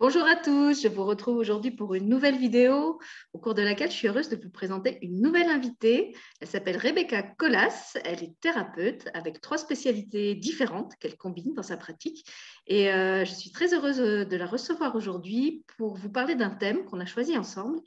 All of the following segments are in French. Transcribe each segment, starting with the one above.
Bonjour à tous, je vous retrouve aujourd'hui pour une nouvelle vidéo au cours de laquelle je suis heureuse de vous présenter une nouvelle invitée. Elle s'appelle Rebecca Colas, elle est thérapeute avec trois spécialités différentes qu'elle combine dans sa pratique et euh, je suis très heureuse de la recevoir aujourd'hui pour vous parler d'un thème qu'on a choisi ensemble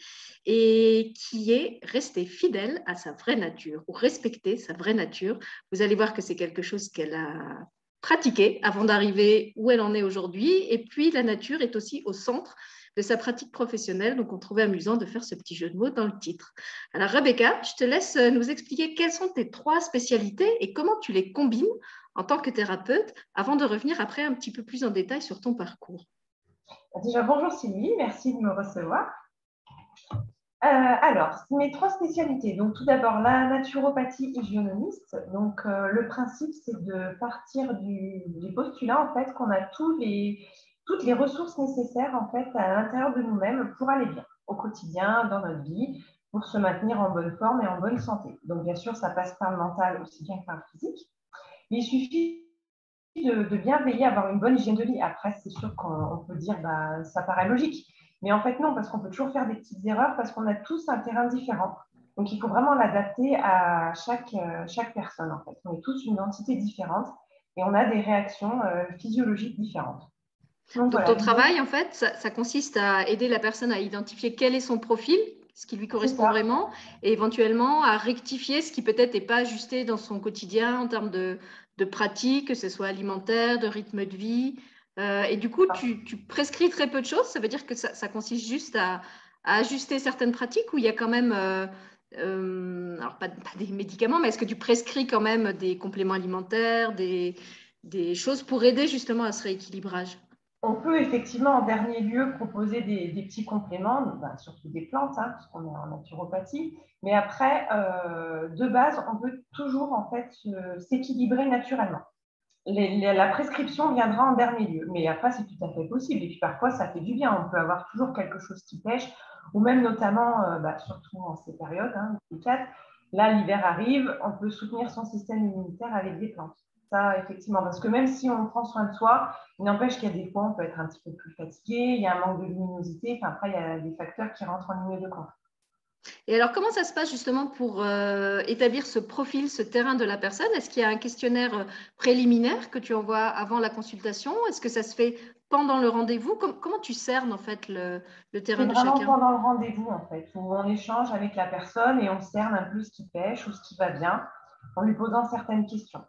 et qui est rester fidèle à sa vraie nature ou respecter sa vraie nature. Vous allez voir que c'est quelque chose qu'elle a pratiquer avant d'arriver où elle en est aujourd'hui. Et puis, la nature est aussi au centre de sa pratique professionnelle. Donc, on trouvait amusant de faire ce petit jeu de mots dans le titre. Alors, Rebecca, je te laisse nous expliquer quelles sont tes trois spécialités et comment tu les combines en tant que thérapeute avant de revenir après un petit peu plus en détail sur ton parcours. Déjà, bonjour Sylvie, merci de me recevoir. Euh, alors, mes trois spécialités. Donc, tout d'abord, la naturopathie hygiénomiste. Donc, euh, le principe, c'est de partir du, postulat, en fait, qu'on a les, toutes les ressources nécessaires, en fait, à l'intérieur de nous-mêmes pour aller bien au quotidien, dans notre vie, pour se maintenir en bonne forme et en bonne santé. Donc, bien sûr, ça passe par le mental aussi bien que par le physique. Il suffit de, de bien veiller à avoir une bonne hygiène de vie. Après, c'est sûr qu'on peut dire, bah, ça paraît logique. Mais en fait, non, parce qu'on peut toujours faire des petites erreurs parce qu'on a tous un terrain différent. Donc, il faut vraiment l'adapter à chaque, euh, chaque personne. En fait. On est tous une entité différente et on a des réactions euh, physiologiques différentes. Donc, ton travail, en fait, ça, consiste à aider la personne à identifier quel est son profil, ce qui lui correspond vraiment, et éventuellement à rectifier ce qui peut-être n'est pas ajusté dans son quotidien en termes de, de pratique, que ce soit alimentaire, de rythme de vie, euh, et du coup, tu, prescris très peu de choses. Ça veut dire que ça, consiste juste à, ajuster certaines pratiques ou il y a quand même, euh, euh, alors pas, des médicaments, mais est-ce que tu prescris quand même des compléments alimentaires, des, choses pour aider justement à ce rééquilibrage? On peut effectivement en dernier lieu proposer des, petits compléments, bah, surtout des plantes, hein, puisqu'on est en naturopathie. Mais après, de base, on peut toujours en fait s'équilibrer naturellement la prescription viendra en dernier lieu. Mais après, c'est tout à fait possible. Et puis parfois, ça fait du bien. On peut avoir toujours quelque chose qui pêche, ou même notamment, euh, bah, surtout en ces périodes, hein, là, l'hiver arrive, on peut soutenir son système immunitaire avec des plantes. Ça, effectivement, parce que même si on prend soin de soi, il n'empêche qu'il y a des fois, on peut être un petit peu plus fatigué, il y a un manque de luminosité, enfin, après, il y a des facteurs qui rentrent en ligne de compte. Et alors, comment ça se passe justement pour euh, établir ce profil, ce terrain de la personne? Est-ce qu'il y a un questionnaire euh, préliminaire que tu envoies avant la consultation? Est-ce que ça se fait pendant le rendez-vous? Comment tu cernes en fait le, terrain de chacun? pendant le rendez-vous en fait, où on échange avec la personne et on cerne un peu ce qui pêche ou ce qui va bien en lui posant certaines questions.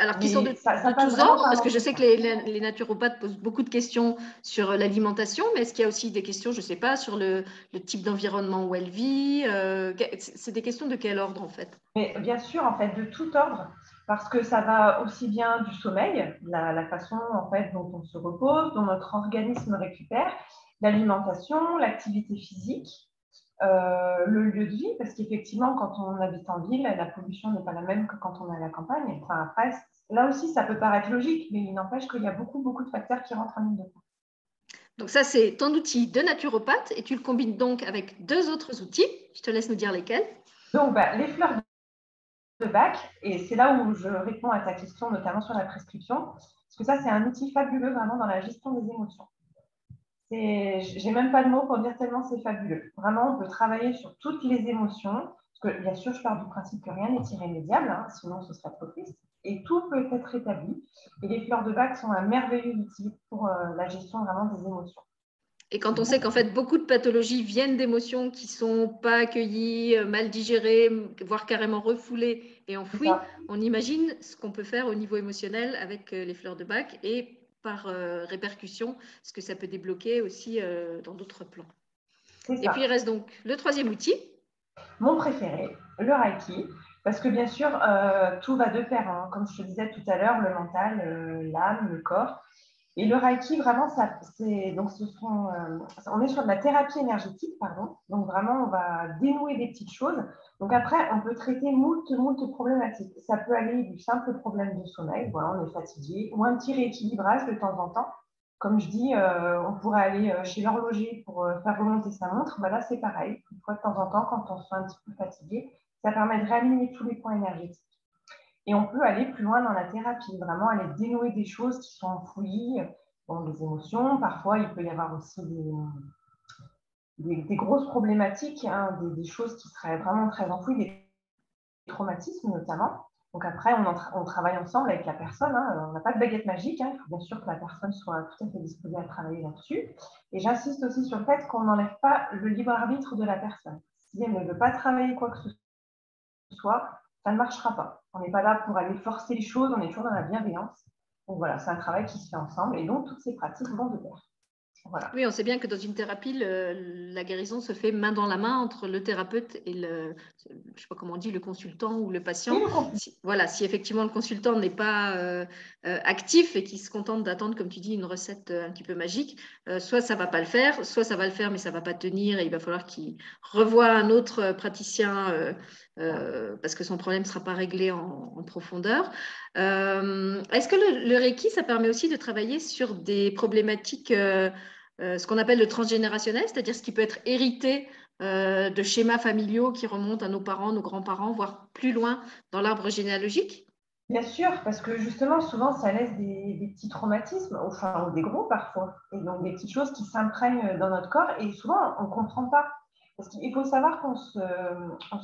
Alors, qui sont de, tous ordres Parce que je sais que les, naturopathes posent beaucoup de questions sur l'alimentation, mais est-ce qu'il y a aussi des questions, je ne sais pas, sur le, type d'environnement où elle vit euh, C'est des questions de quel ordre, en fait? Mais Bien sûr, en fait, de tout ordre, parce que ça va aussi bien du sommeil, la, façon en fait, dont on se repose, dont notre organisme récupère, l'alimentation, l'activité physique, euh, le lieu de vie, parce qu'effectivement, quand on habite en ville, la pollution n'est pas la même que quand on est à la campagne. Enfin, après, là aussi, ça peut paraître logique, mais il n'empêche qu'il y a beaucoup, beaucoup de facteurs qui rentrent en ligne de compte. Donc ça, c'est ton outil de naturopathe et tu le combines donc avec deux autres outils. Je te laisse nous dire lesquels. Donc, bah, les fleurs de bac, et c'est là où je réponds à ta question, notamment sur la prescription, parce que ça, c'est un outil fabuleux vraiment dans la gestion des émotions. J'ai même pas de mots pour dire tellement c'est fabuleux. Vraiment, on peut travailler sur toutes les émotions. Parce que bien sûr, je pars du principe que rien n'est irrémédiable, hein, sinon ce serait trop triste. Et tout peut être établi. Et les fleurs de bac sont un merveilleux outil pour euh, la gestion vraiment des émotions. Et quand on sait qu'en fait beaucoup de pathologies viennent d'émotions qui sont pas accueillies, euh, mal digérées, voire carrément refoulées et enfouies, on imagine ce qu'on peut faire au niveau émotionnel avec euh, les fleurs de bac et par euh, répercussion, ce que ça peut débloquer aussi euh, dans d'autres plans. Et puis il reste donc le troisième outil. Mon préféré, le Reiki, parce que bien sûr, euh, tout va de pair, hein. comme je te disais tout à l'heure, le mental, l'âme, le corps. Et le Reiki, vraiment, c'est, donc ce euh, on est sur de la thérapie énergétique, pardon. Donc vraiment, on va dénouer des petites choses. Donc après, on peut traiter moult, moult problématiques. Ça peut aller du simple problème de sommeil, voilà, on est fatigué, ou un petit rééquilibrage de temps en temps. Comme je dis, euh, on pourrait aller euh, chez l'horloger pour faire remonter sa montre. Bah là, c'est pareil. Une fois de temps en temps, quand on se un petit peu fatigué, ça permet de réaligner tous les points énergétiques. Et on peut aller plus loin dans la thérapie, vraiment aller dénouer des choses qui sont enfouies. des émotions. Parfois, il peut y avoir aussi des, grosses problématiques, hein, des, choses qui seraient vraiment très enfouies, des traumatismes notamment. Donc après, on, travaille ensemble avec la personne. Hein. On n'a pas de baguette magique. Hein. Il faut bien sûr que la personne soit tout à fait disposée à travailler là-dessus. Et j'insiste aussi sur le fait qu'on n'enlève pas le libre arbitre de la personne. Si elle ne veut pas travailler quoi que ce soit, ça ne marchera pas. On n'est pas là pour aller forcer les choses, on est toujours dans la bienveillance. Donc voilà, c'est un travail qui se fait ensemble et donc toutes ces pratiques vont de pair. Oui, on sait bien que dans une thérapie, la guérison se fait main dans la main entre le thérapeute et le, je sais pas comment on dit, le consultant ou le patient. voilà, si effectivement le consultant n'est pas euh, euh, actif et qu'il se contente d'attendre, comme tu dis, une recette euh, un petit peu magique, soit ça va pas le faire, soit ça va le faire mais ça va pas tenir et il va falloir qu'il revoie un autre praticien parce que son problème ne sera pas réglé en, profondeur. Est-ce que le, le, Reiki, ça permet aussi de travailler sur des problématiques ce qu'on appelle le transgénérationnel, c'est-à-dire ce qui peut être hérité euh, de schémas familiaux qui remontent à nos parents, nos grands-parents, voire plus loin dans l'arbre généalogique Bien sûr, parce que justement, souvent, ça laisse des, petits traumatismes, enfin, des gros parfois, et donc des petites choses qui s'imprègnent dans notre corps, et souvent, on ne comprend pas. Parce qu'il faut savoir qu'on se,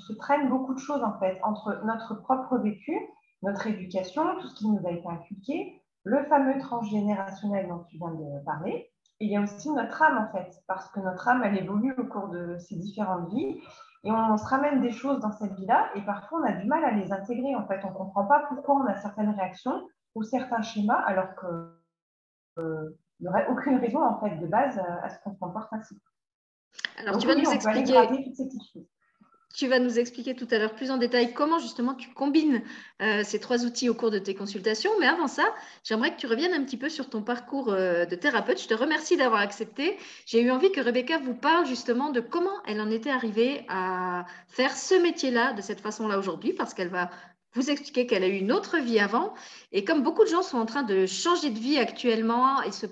se, traîne beaucoup de choses, en fait, entre notre propre vécu, notre éducation, tout ce qui nous a été inculqué, le fameux transgénérationnel dont tu viens de parler, il y a aussi notre âme, en fait, parce que notre âme, elle évolue au cours de ces différentes vies. Et on, se ramène des choses dans cette vie-là, et parfois, on a du mal à les intégrer. En fait, on ne comprend pas pourquoi on a certaines réactions ou certains schémas, alors qu'il euh, n'y aurait aucune raison, en fait, de base à ce qu'on se comporte ainsi. Alors, tu vas nous expliquer tu vas nous expliquer tout à l'heure plus en détail comment justement tu combines euh, ces trois outils au cours de tes consultations. Mais avant ça, j'aimerais que tu reviennes un petit peu sur ton parcours euh, de thérapeute. Je te remercie d'avoir accepté. J'ai eu envie que Rebecca vous parle justement de comment elle en était arrivée à faire ce métier-là de cette façon-là aujourd'hui, parce qu'elle va vous expliquer qu'elle a eu une autre vie avant. Et comme beaucoup de gens sont en train de changer de vie actuellement et se,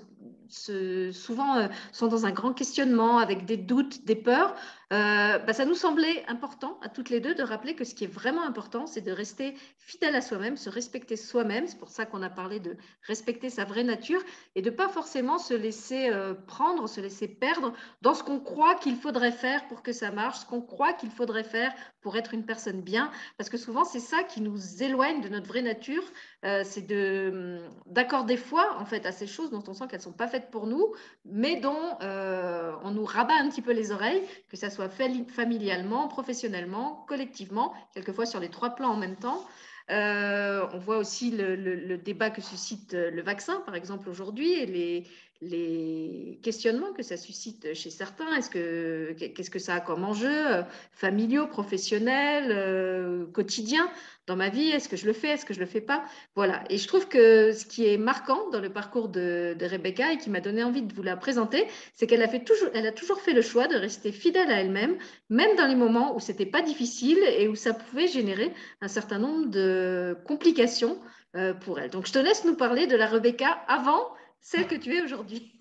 souvent euh, sont dans un grand questionnement avec des doutes, des peurs, euh, bah, ça nous semblait important à toutes les deux de rappeler que ce qui est vraiment important, c'est de rester fidèle à soi-même, se respecter soi-même. C'est pour ça qu'on a parlé de respecter sa vraie nature et de pas forcément se laisser euh, prendre, se laisser perdre dans ce qu'on croit qu'il faudrait faire pour que ça marche, ce qu'on croit qu'il faudrait faire pour être une personne bien. Parce que souvent, c'est ça qui nous éloigne de notre vraie nature. Euh, c'est hum, d'accorder foi en fait à ces choses dont on sent qu'elles sont pas faites pour nous, mais dont on nous rabat un petit peu les oreilles, que ça soit familialement, professionnellement, collectivement, quelquefois sur les trois plans en même temps. Euh, on voit aussi le, débat que suscite le vaccin, par exemple, aujourd'hui, et les, les questionnements que ça suscite chez certains. Est-ce que qu'est-ce que ça a comme enjeu euh, familiaux, professionnels, euh, quotidien dans ma vie? Est-ce que je le fais? Est-ce que je le fais pas? Voilà. Et je trouve que ce qui est marquant dans le parcours de, Rebecca et qui m'a donné envie de vous la présenter, c'est qu'elle a fait toujours, elle a toujours fait le choix de rester fidèle à elle-même, même dans les moments où c'était pas difficile et où ça pouvait générer un certain nombre de complications euh, pour elle. Donc je te laisse nous parler de la Rebecca avant celle que tu es aujourd'hui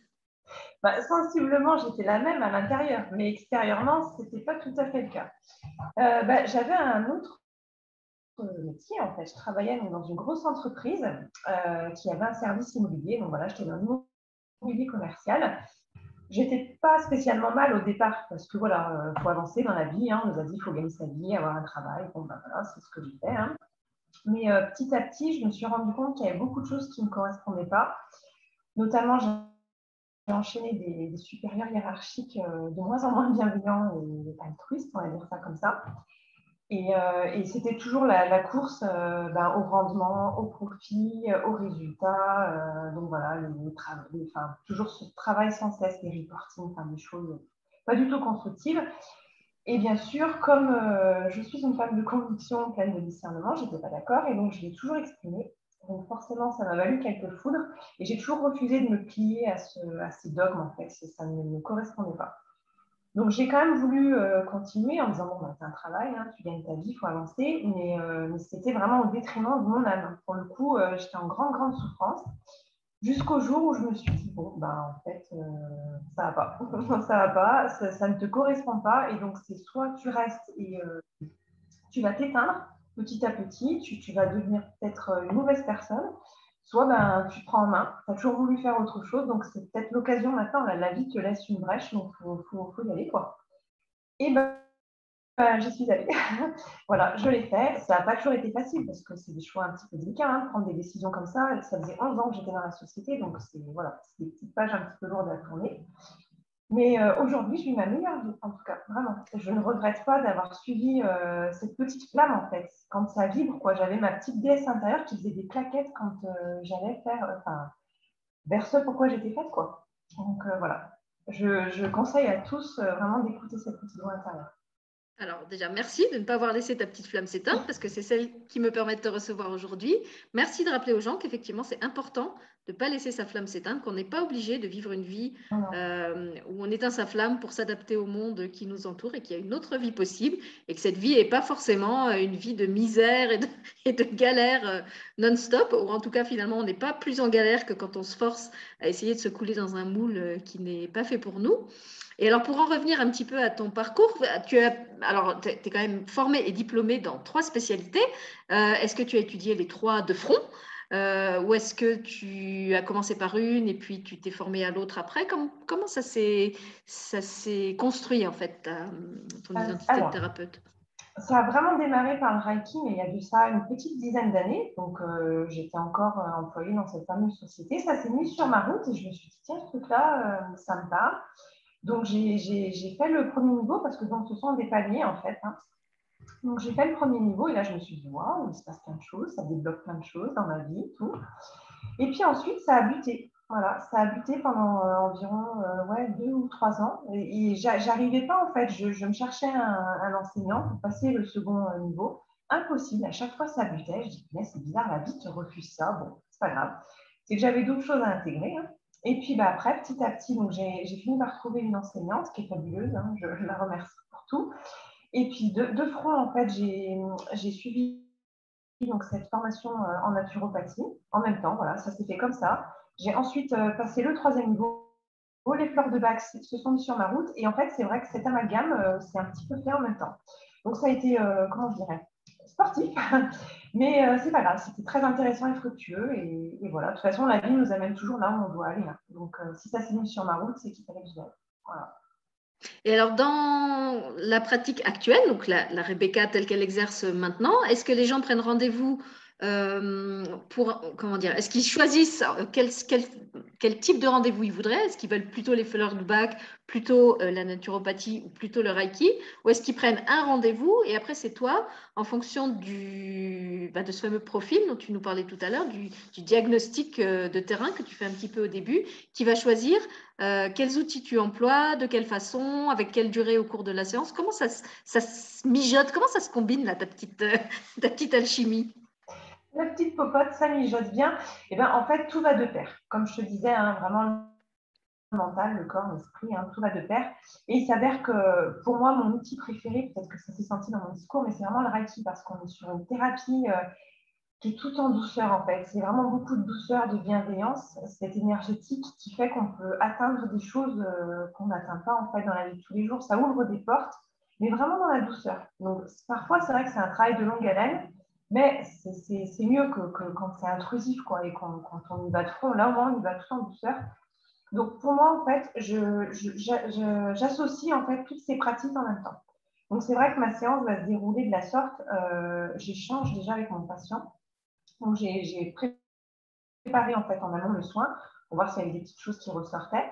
bah, Sensiblement, j'étais la même à l'intérieur, mais extérieurement, ce n'était pas tout à fait le cas. Euh, bah, j'avais un autre métier, en fait. Je travaillais dans une grosse entreprise euh, qui avait un service immobilier. Donc voilà, j'étais dans l'immobilier commercial. J'étais pas spécialement mal au départ parce que voilà, il euh, faut avancer dans la vie. Hein. On nous a dit qu'il faut gagner sa vie, avoir un travail. Bon, ben voilà, c'est ce que j'ai fait. Hein. Mais petit à petit, je me suis rendu compte qu'il y avait beaucoup de choses qui ne me correspondaient pas. Notamment, j'ai enchaîné des, supérieurs hiérarchiques euh, de moins en moins bienveillants et altruistes, on va dire ça comme ça. Et, euh, c'était toujours la, course euh, ben, au rendement, au profit, au résultat. donc voilà, toujours ce travail sans cesse, les reporting, enfin, des choses pas du tout constructives. Et bien sûr, comme je suis une femme de conviction pleine de discernement, je n'étais pas d'accord et donc je l'ai toujours exprimé donc forcément, ça m'a valu quelques foudres. Et j'ai toujours refusé de me plier à, ces dogmes, en fait. Ça ne me correspondait pas. Donc j'ai quand même voulu euh, continuer en me disant, bon, bah, c'est un travail, hein, tu gagnes ta vie, il faut avancer. Euh, mais, c'était vraiment au détriment de mon âme. Pour le coup, euh, j'étais en grande, grande souffrance. Jusqu'au jour où je me suis dit, bon, ben, en fait, ça va pas. ça va pas, ça, ça, ne te correspond pas. Et donc, c'est soit tu restes et tu vas t'éteindre, petit à petit, tu, vas devenir peut-être une mauvaise personne, soit ben, tu prends en main, tu as toujours voulu faire autre chose, donc c'est peut-être l'occasion maintenant, la, vie te laisse une brèche, donc il faut, faut, y aller. Quoi. Et ben, ben j'y suis allée. voilà, je l'ai fait. Ça n'a pas toujours été facile parce que c'est des choix un petit peu délicats, hein, prendre des décisions comme ça. Ça faisait 11 ans que j'étais dans la société, donc c'est voilà, des petites pages un petit peu lourdes à tourner. Mais euh, aujourd'hui, je vis ma meilleure vie, en tout cas, vraiment. Je ne regrette pas d'avoir suivi euh, cette petite flamme, en fait. Quand ça vibre, quoi, j'avais ma petite déesse intérieure qui faisait des claquettes quand euh, j'allais faire, enfin, vers ce pourquoi j'étais faite, quoi. Donc voilà, je, je, conseille à tous vraiment d'écouter cette petite voix intérieure. Alors déjà, merci de ne pas avoir laissé ta petite flamme s'éteindre parce que c'est celle qui me permet de te recevoir aujourd'hui. Merci de rappeler aux gens qu'effectivement, c'est important de ne pas laisser sa flamme s'éteindre, qu'on n'est pas obligé de vivre une vie euh, où on éteint sa flamme pour s'adapter au monde qui nous entoure et qu'il y a une autre vie possible et que cette vie n'est pas forcément euh, une vie de misère et de, et de galère euh, non-stop, ou en tout cas finalement on n'est pas plus en galère que quand on se force à essayer de se couler dans un moule qui n'est pas fait pour nous. Et alors, pour en revenir un petit peu à ton parcours, tu as, alors, es, quand même formé et diplômé dans trois spécialités. Est-ce que tu as étudié les trois de front euh, ou est-ce que tu as commencé par une et puis tu t'es formé à l'autre après? Comment, comment ça s'est construit en fait, ton euh, identité de thérapeute? Ça a vraiment démarré par le Reiki, mais il y a eu ça une petite dizaine d'années. Donc euh, j'étais encore employée dans cette fameuse société. Ça s'est mis sur ma route et je me suis dit, tiens, ce truc-là, ça me parle. Donc j'ai fait le premier niveau parce que ce sont des paliers en fait. Hein. Donc j'ai fait le premier niveau et là je me suis dit waouh, il se passe plein de choses, ça débloque plein de choses dans ma vie, tout. Et puis ensuite ça a buté. Voilà, ça a buté pendant euh, environ euh, deux ou trois ans. Et, j'arrivais pas en fait, je, me cherchais un, enseignant pour passer le second euh, niveau. Impossible, à chaque fois ça butait. Je dis mais c'est bizarre, la vie te refuse ça. Bon, c'est pas grave. C'est que j'avais d'autres choses à intégrer. Hein. Et puis bah, après, petit à petit, j'ai fini par trouver une enseignante qui est fabuleuse. Hein. je, la remercie pour tout. Et puis de, front, en fait, j'ai suivi donc, cette formation euh, en naturopathie en même temps. Voilà, ça s'est fait comme ça. J'ai ensuite euh, passé le troisième niveau. Les fleurs de bac se sont mis sur ma route. Et en fait, c'est vrai que cet amalgame, euh, c'est un petit peu fait en même temps. Donc ça a été, comment je dirais, sportif. Mais c'est pas grave, c'était très intéressant et fructueux. Et, voilà, de toute façon, la vie nous amène toujours là où on doit aller. Hein. Donc si ça s'est mis sur ma route, c'est qu'il fallait que je Voilà. Et alors, dans la pratique actuelle, donc la Rebecca telle qu'elle exerce maintenant, est-ce que les gens prennent rendez-vous euh, pour, comment dire, est-ce qu'ils choisissent euh, quel, type de rendez-vous ils voudraient? Est-ce qu'ils veulent plutôt les bac, plutôt euh, la naturopathie ou plutôt le reiki? Ou est-ce qu'ils prennent un rendez-vous et après c'est toi, en fonction bah, de ce fameux profil dont tu nous parlais tout à l'heure, du, diagnostic de terrain que tu fais un petit peu au début, qui va choisir quels outils tu emploies, de quelle façon, avec quelle durée au cours de la séance? Comment ça, se mijote? Comment ça se combine là, ta petite alchimie? La petite popote, ça mijote bien. Et eh bien, en fait, tout va de pair. Comme je te disais, hein, vraiment le mental, le corps, l'esprit, hein, tout va de pair. Et il s'avère que pour moi, mon outil préféré, peut-être que ça s'est senti dans mon discours, mais c'est vraiment le Reiki parce qu'on est sur une thérapie euh, qui est tout en douceur en fait. C'est vraiment beaucoup de douceur, de bienveillance, cette énergétique qui fait qu'on peut atteindre des choses euh, qu'on n'atteint pas en fait dans la vie de tous les jours. Ça ouvre des portes, mais vraiment dans la douceur. Donc parfois, c'est vrai que c'est un travail de longue haleine. Mais c'est mieux que, quand c'est intrusif, quoi, et quand, on y va de front. Là, on y va tout en douceur. Donc, pour moi, en fait, j'associe en fait toutes ces pratiques en même temps. Donc, c'est vrai que ma séance va se dérouler de la sorte. Euh, J'échange déjà avec mon patient. Donc, j'ai préparé en fait en amont le soin pour voir s'il y avait des petites choses qui ressortaient.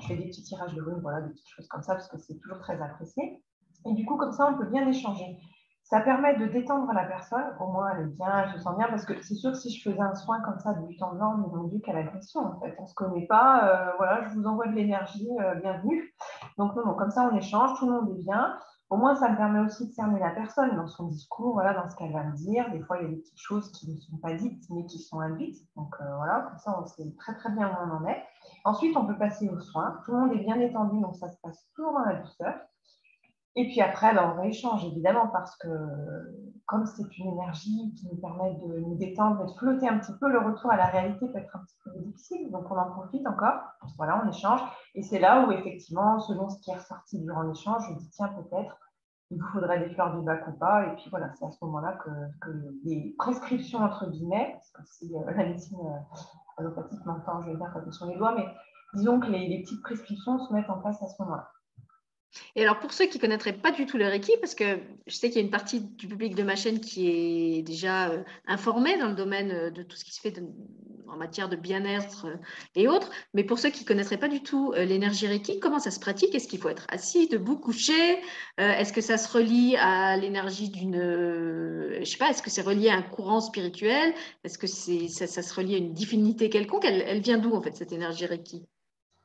Je fais des petits tirages de runes, voilà, des petites choses comme ça, parce que c'est toujours très apprécié. Et du coup, comme ça, on peut bien échanger. Ça permet de détendre la personne, au moins elle est bien, elle se sent bien, parce que c'est sûr que si je faisais un soin comme ça de but en blanc, mais mon Dieu, quelle agression en fait, on ne se connaît pas, euh, voilà, je vous envoie de l'énergie, euh, bienvenue. Donc non, comme ça on échange, tout le monde est bien. Au moins ça me permet aussi de cerner la personne dans son discours, voilà, dans ce qu'elle va me dire. Des fois il y a des petites choses qui ne sont pas dites, mais qui sont induites. Donc euh, voilà, comme ça on sait très très bien où on en est. Ensuite on peut passer aux soins, tout le monde est bien étendu, donc ça se passe toujours dans la douceur. Et puis après, ben, on échange évidemment parce que comme c'est une énergie qui nous permet de nous détendre de flotter un petit peu, le retour à la réalité peut être un petit peu difficile. Donc on en profite encore. Voilà, on échange. Et c'est là où effectivement, selon ce qui est ressorti durant l'échange, je dis tiens peut-être il vous faudrait des fleurs du bac ou pas. Et puis voilà, c'est à ce moment-là que, les prescriptions, entre guillemets, parce que si la médecine allopathique m'entend, je vais dire comme sur les doigts, mais disons que les, les petites prescriptions se mettent en place à ce moment-là. Et alors, pour ceux qui ne connaîtraient pas du tout le Reiki, parce que je sais qu'il y a une partie du public de ma chaîne qui est déjà euh, informée dans le domaine euh, de tout ce qui se fait en matière de bien-être euh, et autres, mais pour ceux qui ne connaîtraient pas du tout l'énergie Reiki, comment ça se pratique? Est-ce qu'il faut être assis, debout, couché? Est-ce que ça se relie à l'énergie d'une. je sais pas, est-ce que c'est relié à un courant spirituel? Est-ce que ça, ça, se relie à une divinité quelconque? Elle, elle vient d'où, en fait, cette énergie Reiki?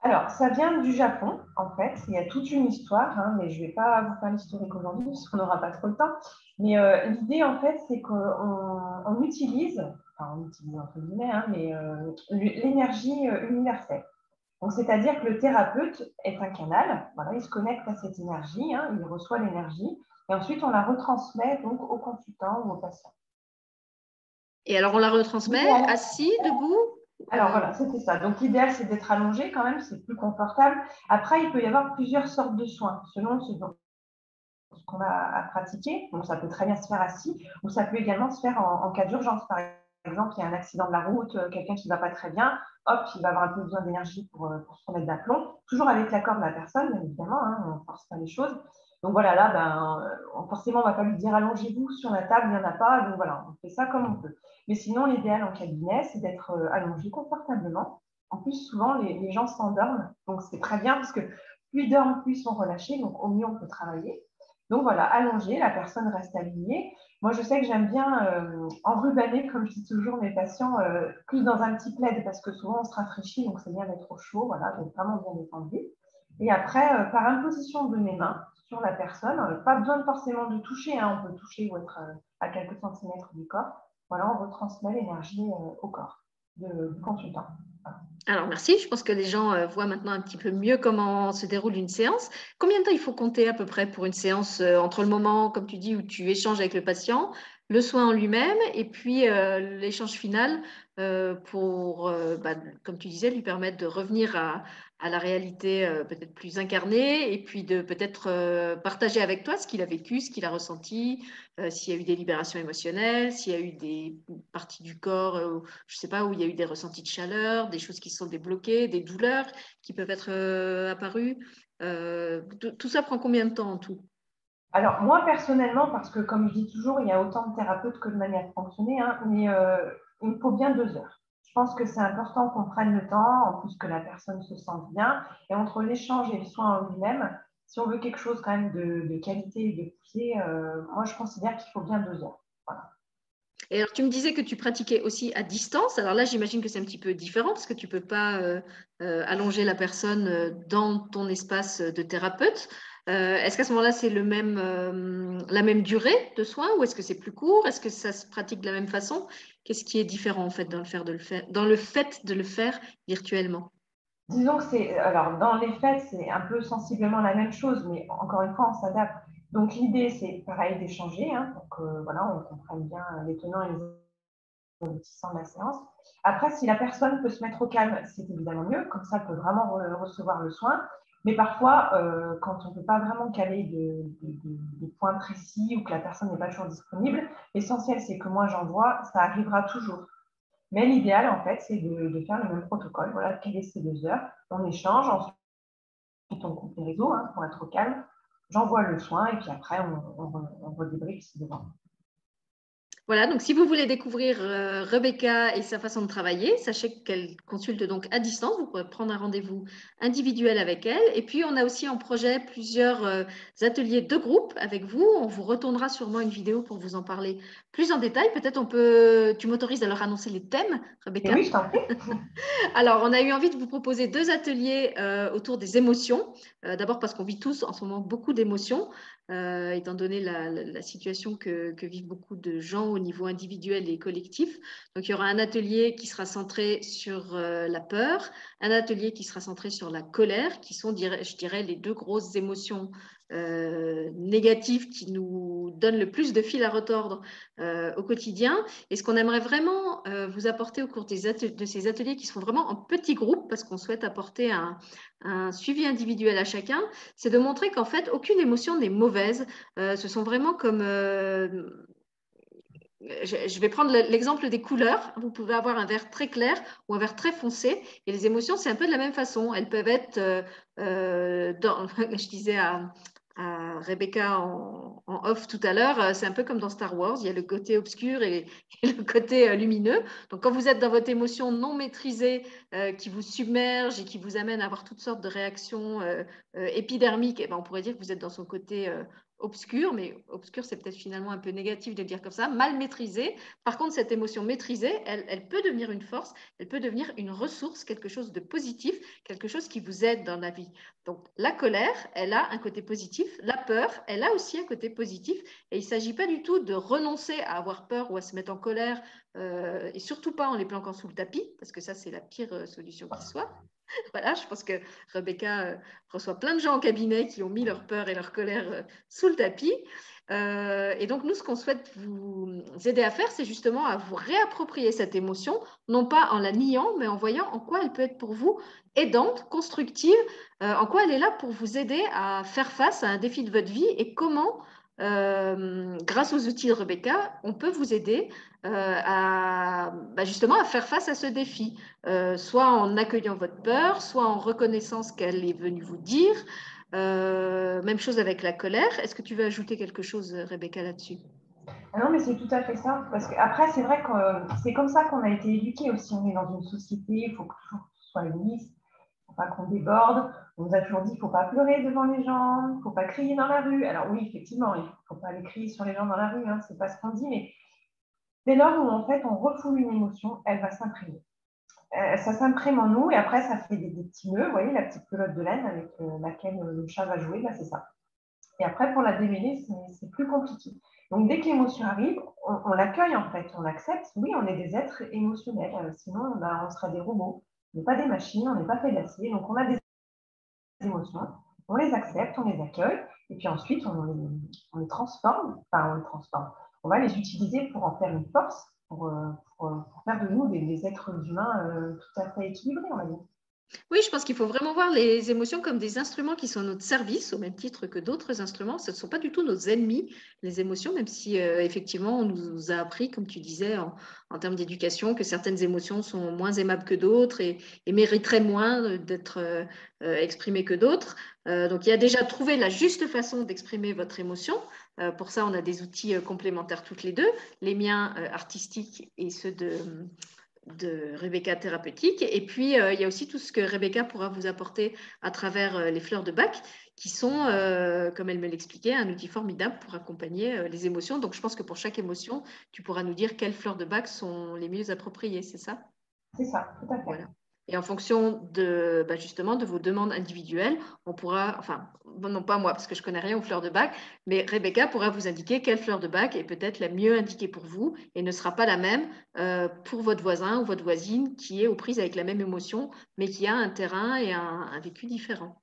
Alors, ça vient du Japon, en fait. Il y a toute une histoire, hein, mais je ne vais pas vous faire l'historique aujourd'hui, parce qu'on n'aura pas trop le temps. Mais euh, l'idée, en fait, c'est qu'on utilise, enfin, on utilise entre guillemets, hein, mais euh, l'énergie euh, universelle. Donc, c'est-à-dire que le thérapeute est un canal, voilà, il se connecte à cette énergie, hein, il reçoit l'énergie, et ensuite on la retransmet donc au consultant ou au patient. Et alors, on la retransmet assis, debout? Alors voilà, c'était ça. Donc l'idéal, c'est d'être allongé quand même, c'est plus confortable. Après, il peut y avoir plusieurs sortes de soins selon ce, qu'on a à pratiquer. Donc ça peut très bien se faire assis ou ça peut également se faire en, cas d'urgence. Par exemple, il y a un accident de la route, euh, quelqu'un qui ne va pas très bien, hop, il va avoir un peu besoin d'énergie pour, euh, se remettre d'aplomb. Toujours avec l'accord de la personne, évidemment, hein, on ne force pas les choses. Donc voilà, là, ben, euh, forcément, on ne va pas lui dire allongez-vous sur la table, il n'y en a pas. Donc voilà, on fait ça comme on peut. Mais sinon, l'idéal en cabinet, c'est d'être euh, allongé confortablement. En plus, souvent, les, gens s'endorment. Donc c'est très bien parce que plus ils dorment, plus ils sont relâchés. Donc au mieux, on peut travailler. Donc voilà, allongé, la personne reste alignée. Moi, je sais que j'aime bien euh, enrubaner, comme je dis toujours mes patients, plus dans un petit plaid parce que souvent on se rafraîchit, donc c'est bien d'être au chaud, voilà, donc vraiment bien détendu. Et après, par imposition de mes mains, sur la personne. Euh, pas besoin forcément de toucher, hein. on peut toucher ou être euh, à quelques centimètres du corps. Voilà, on retransmet l'énergie euh, au corps du consultant. Alors merci, je pense que les gens voient maintenant un petit peu mieux comment se déroule une séance. Combien de temps il faut compter à peu près pour une séance entre le moment, comme tu dis, où tu échanges avec le patient, le soin en lui-même et puis l'échange final pour, bah, comme tu disais, lui permettre de revenir à, à la réalité euh, peut-être plus incarnée et puis de peut-être euh, partager avec toi ce qu'il a vécu, ce qu'il a ressenti, euh, s'il y a eu des libérations émotionnelles, s'il y a eu des parties du corps, je ne sais pas, où il y a eu des ressentis de chaleur, des choses qui sont débloquées, des douleurs qui peuvent être apparues. tout ça prend combien de temps en tout? Alors, moi, personnellement, parce que comme je dis toujours, il y a autant de thérapeutes que de manière de fonctionner, hein, mais il me faut bien deux heures. Je pense que c'est important qu'on prenne le temps, en plus que la personne se sente bien. Et entre l'échange et le soin en lui-même, si on veut quelque chose quand même de, qualité et de poussé, euh, moi je considère qu'il faut bien deux heures. Et alors, tu me disais que tu pratiquais aussi à distance. Alors là, j'imagine que c'est un petit peu différent parce que tu ne peux pas euh, euh, allonger la personne dans ton espace de thérapeute. est-ce qu'à ce, moment-là, c'est la même durée de soins ou est-ce que c'est plus court? Est-ce que ça se pratique de la même façon? Qu'est-ce qui est différent en fait dans le, fait de le faire virtuellement? Disons que c'est, alors dans les faits, c'est un peu sensiblement la même chose, mais encore une fois, on s'adapte. Donc l'idée, c'est pareil d'échanger, hein, pour que voilà, on comprenne bien les tenants et les aboutissants de la séance. Après, si la personne peut se mettre au calme, c'est évidemment mieux, comme ça, elle peut vraiment recevoir le soin. Mais parfois, euh, quand on ne peut pas vraiment caler de, points précis ou que la personne n'est pas toujours disponible, l'essentiel, c'est que moi, j'envoie, ça arrivera toujours. Mais l'idéal, en fait, c'est de, faire le même protocole, voilà, de caler ces deux heures, on échange, ensuite on coupe les réseaux hein, pour être au calme, j'envoie le soin et puis après, on, on, on redébriefe si besoin. Voilà, donc si vous voulez découvrir euh, Rebecca et sa façon de travailler, sachez qu'elle consulte donc à distance. Vous pourrez prendre un rendez-vous individuel avec elle. Et puis, on a aussi en projet plusieurs euh, ateliers de groupe avec vous. On vous retournera sûrement une vidéo pour vous en parler plus en détail. Peut-être on peut, tu m'autorises à leur annoncer les thèmes, Rebecca? Oui, je t'en prie. Alors, on a eu envie de vous proposer deux ateliers euh, autour des émotions. D'abord parce qu'on vit tous en ce moment beaucoup d'émotions. étant donné la, situation que, que, vivent beaucoup de gens au niveau individuel et collectif. Donc, il y aura un atelier qui sera centré sur la peur, un atelier qui sera centré sur la colère, qui sont, je dirais, les deux grosses émotions euh, négatives qui nous donnent le plus de fil à retordre euh, au quotidien. Et ce qu'on aimerait vraiment euh, vous apporter au cours de ces ateliers qui sont vraiment en petits groupes, parce qu'on souhaite apporter un, suivi individuel à chacun, c'est de montrer qu'en fait, aucune émotion n'est mauvaise. ce sont vraiment comme je vais prendre l'exemple des couleurs. Vous pouvez avoir un vert très clair ou un vert très foncé. Et les émotions, c'est un peu de la même façon. Elles peuvent être, dans, je disais à, Rebecca en, off tout à l'heure, euh, c'est un peu comme dans Star Wars, il y a le côté obscur et, le côté euh, lumineux. Donc quand vous êtes dans votre émotion non maîtrisée euh, qui vous submerge et qui vous amène à avoir toutes sortes de réactions épidermiques, eh ben, on pourrait dire que vous êtes dans son côté obscur, mais obscur, c'est peut-être finalement un peu négatif de dire comme ça, mal maîtrisé. Par contre, cette émotion maîtrisée, elle, peut devenir une force, elle peut devenir une ressource, quelque chose de positif, quelque chose qui vous aide dans la vie. Donc, la colère, elle a un côté positif. La peur, elle a aussi un côté positif. Et il ne s'agit pas du tout de renoncer à avoir peur ou à se mettre en colère, euh, et surtout pas en les planquant sous le tapis, parce que ça, c'est la pire euh, solution qui soit. voilà, je pense que Rebecca euh, reçoit plein de gens en cabinet qui ont mis leur peur et leur colère euh, sous le tapis. Euh, et donc, nous, ce qu'on souhaite vous aider à faire, c'est justement à vous réapproprier cette émotion, non pas en la niant, mais en voyant en quoi elle peut être pour vous aidante, constructive, en quoi elle est là pour vous aider à faire face à un défi de votre vie et comment euh, grâce aux outils de Rebecca, on peut vous aider euh, à bah, justement à faire face à ce défi, euh, soit en accueillant votre peur, soit en reconnaissant ce qu'elle est venue vous dire. même chose avec la colère. Est-ce que tu veux ajouter quelque chose, Rebecca, là-dessus? Ah non, mais c'est tout à fait ça. Parce que après, c'est vrai que c'est comme ça qu'on a été éduqué aussi. On est dans une société, il faut que tout soit qu'on déborde. On nous a toujours dit qu'il ne faut pas pleurer devant les gens, il ne faut pas crier dans la rue. Alors oui, effectivement, il ne faut pas aller crier sur les gens dans la rue, hein, ce n'est pas ce qu'on dit, mais dès lors où en fait on refoule une émotion, elle va s'imprimer. Euh, ça s'imprime en nous et après ça fait des, petits nœuds, vous voyez la petite pelote de laine avec euh, laquelle le chat va jouer, là c'est ça. Et après pour la démêler, c'est plus compliqué. Donc dès que l'émotion arrive, on, l'accueille en fait, on l'accepte. Oui, on est des êtres émotionnels, euh, sinon bah, on sera des robots. On n'est pas des machines, on n'est pas fait d'acier, donc on a des émotions, on les accepte, on les accueille, et puis ensuite on les, transforme, enfin on les transforme, on va les utiliser pour en faire une force, pour, euh, faire de nous des, êtres humains euh, tout à fait équilibrés, on va dire. Oui, je pense qu'il faut vraiment voir les émotions comme des instruments qui sont à notre service, au même titre que d'autres instruments. Ce ne sont pas du tout nos ennemis, les émotions, même si euh, effectivement on nous a appris, comme tu disais, en, termes d'éducation, que certaines émotions sont moins aimables que d'autres et, mériteraient moins d'être euh, euh, exprimées que d'autres. donc il y a déjà trouvé la juste façon d'exprimer votre émotion. pour ça, on a des outils complémentaires toutes les deux, les miens artistiques et ceux de de Rebecca thérapeutique. Et puis, euh, il y a aussi tout ce que Rebecca pourra vous apporter à travers euh, les fleurs de bac, qui sont, euh, comme elle me l'expliquait, un outil formidable pour accompagner les émotions. Donc, je pense que pour chaque émotion, tu pourras nous dire quelles fleurs de bac sont les mieux appropriées, c'est ça? C'est ça, tout à fait. Voilà. Et en fonction de, bah, justement de vos demandes individuelles, on pourra, enfin, non pas moi parce que je connais rien aux fleurs de bac, mais Rebecca pourra vous indiquer quelle fleur de bac est peut-être la mieux indiquée pour vous et ne sera pas la même euh, pour votre voisin ou votre voisine qui est aux prises avec la même émotion, mais qui a un terrain et un, vécu différent.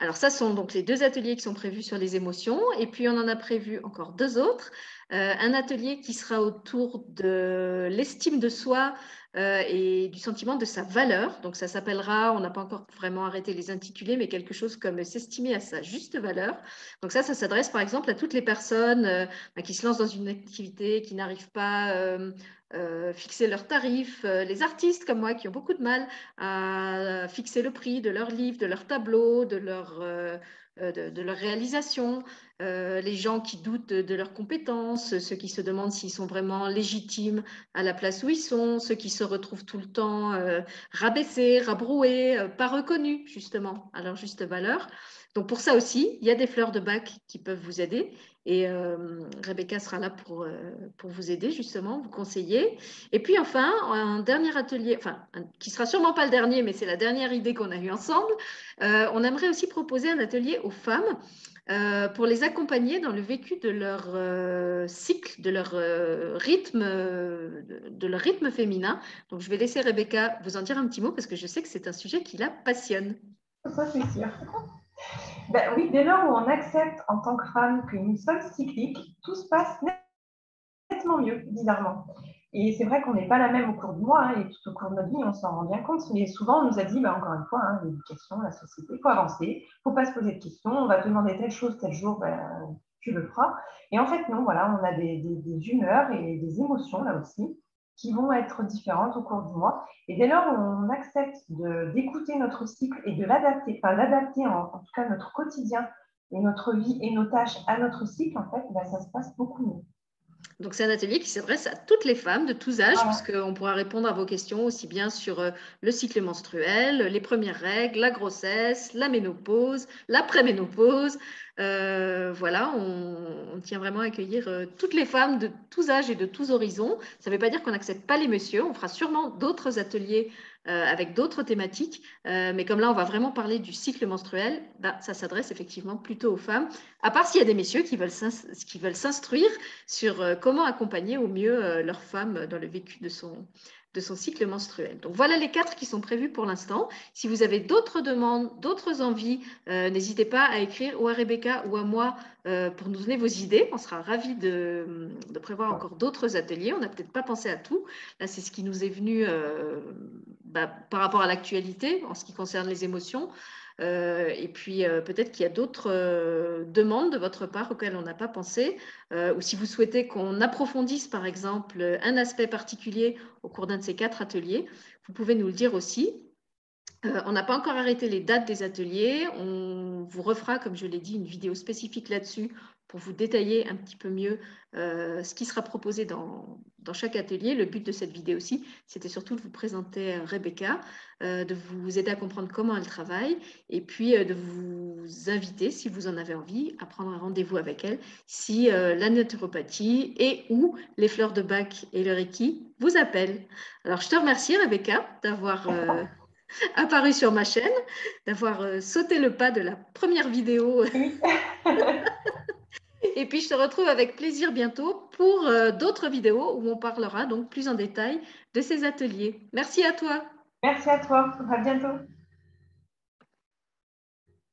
Alors ça sont donc les deux ateliers qui sont prévus sur les émotions et puis on en a prévu encore deux autres. Euh, un atelier qui sera autour de l'estime de soi euh, et du sentiment de sa valeur. Donc ça s'appellera, on n'a pas encore vraiment arrêté les intitulés, mais quelque chose comme s'estimer à sa juste valeur. Donc ça, ça s'adresse par exemple à toutes les personnes euh, bah, qui se lancent dans une activité, qui n'arrivent pas euh, euh fixer leurs tarifs, les artistes comme moi qui ont beaucoup de mal à fixer le prix de leurs livres, de leurs tableaux, de leur, de, de leur réalisation. Euh, les gens qui doutent de, leurs compétences, ceux qui se demandent s'ils sont vraiment légitimes à la place où ils sont, ceux qui se retrouvent tout le temps euh, rabaissés, rabroués, euh, pas reconnus justement à leur juste valeur. Donc pour ça aussi, il y a des fleurs de bac qui peuvent vous aider et Rebecca sera là pour, pour vous aider justement, vous conseiller. Et puis enfin, un dernier atelier, enfin qui sera sûrement pas le dernier, mais c'est la dernière idée qu'on a eue ensemble. on aimerait aussi proposer un atelier aux femmes euh, pour les accompagner dans le vécu de leur euh, cycle, de leur rythme, de leur rythme féminin. Donc, je vais laisser Rebecca vous en dire un petit mot parce que je sais que c'est un sujet qui la passionne. Ça, c'est sûr. Ben oui, dès lors où on accepte en tant que femme qu'une seule cyclique, tout se passe nettement mieux, bizarrement. Et c'est vrai qu'on n'est pas la même au cours du mois hein, et tout au cours de notre vie, on s'en rend bien compte. Mais souvent, on nous a dit, bah, encore une fois, hein, l'éducation, la société, il faut avancer, il ne faut pas se poser de questions, on va te demander telle chose tel jour, bah, tu le feras. Et en fait, non, voilà, on a des, humeurs et des émotions là aussi qui vont être différentes au cours du mois. Et dès lors on accepte d'écouter notre cycle et de l'adapter, enfin l'adapter en, en, tout cas notre quotidien et notre vie et nos tâches à notre cycle, en fait, bah, ça se passe beaucoup mieux. Donc, c'est un atelier qui s'adresse à toutes les femmes de tous âges, puisqu'on pourra répondre à vos questions aussi bien sur euh, le cycle menstruel, les premières règles, la grossesse, la ménopause, l'après-ménopause. Euh, voilà, on, tient vraiment à accueillir euh, toutes les femmes de tous âges et de tous horizons. Ça ne veut pas dire qu'on n'accepte pas les messieurs. On fera sûrement d'autres ateliers euh, avec d'autres thématiques. Euh, mais comme là, on va vraiment parler du cycle menstruel, bah, ça s'adresse effectivement plutôt aux femmes, à part s'il y a des messieurs qui veulent s'instruire sur comment accompagner au mieux leur femme dans le vécu de son, de son cycle menstruel. Donc voilà les quatre qui sont prévus pour l'instant. Si vous avez d'autres demandes, d'autres envies, euh, n'hésitez pas à écrire ou à Rebecca ou à moi euh, pour nous donner vos idées. On sera ravis de, prévoir encore d'autres ateliers. On n'a peut-être pas pensé à tout. Là, c'est ce qui nous est venu euh, bah, par rapport à l'actualité en ce qui concerne les émotions. Euh, et puis euh, peut-être qu'il y a d'autres euh, demandes de votre part auxquelles on n'a pas pensé, ou si vous souhaitez qu'on approfondisse par exemple un aspect particulier au cours d'un de ces quatre ateliers, vous pouvez nous le dire aussi. on n'a pas encore arrêté les dates des ateliers. On vous refera, comme je l'ai dit, une vidéo spécifique là-dessus pour vous détailler un petit peu mieux euh, ce qui sera proposé dans, chaque atelier. Le but de cette vidéo aussi, c'était surtout de vous présenter euh, Rebecca, euh, de vous aider à comprendre comment elle travaille et puis de vous inviter, si vous en avez envie, à prendre un rendez-vous avec elle si la naturopathie et ou les fleurs de bac et le Reiki vous appellent. Alors, je te remercie, Rebecca, d'avoir apparu sur ma chaîne, d'avoir sauté le pas de la première vidéo. Et puis, je te retrouve avec plaisir bientôt pour euh, d'autres vidéos où on parlera donc plus en détail de ces ateliers. Merci à toi. Merci à toi. À bientôt.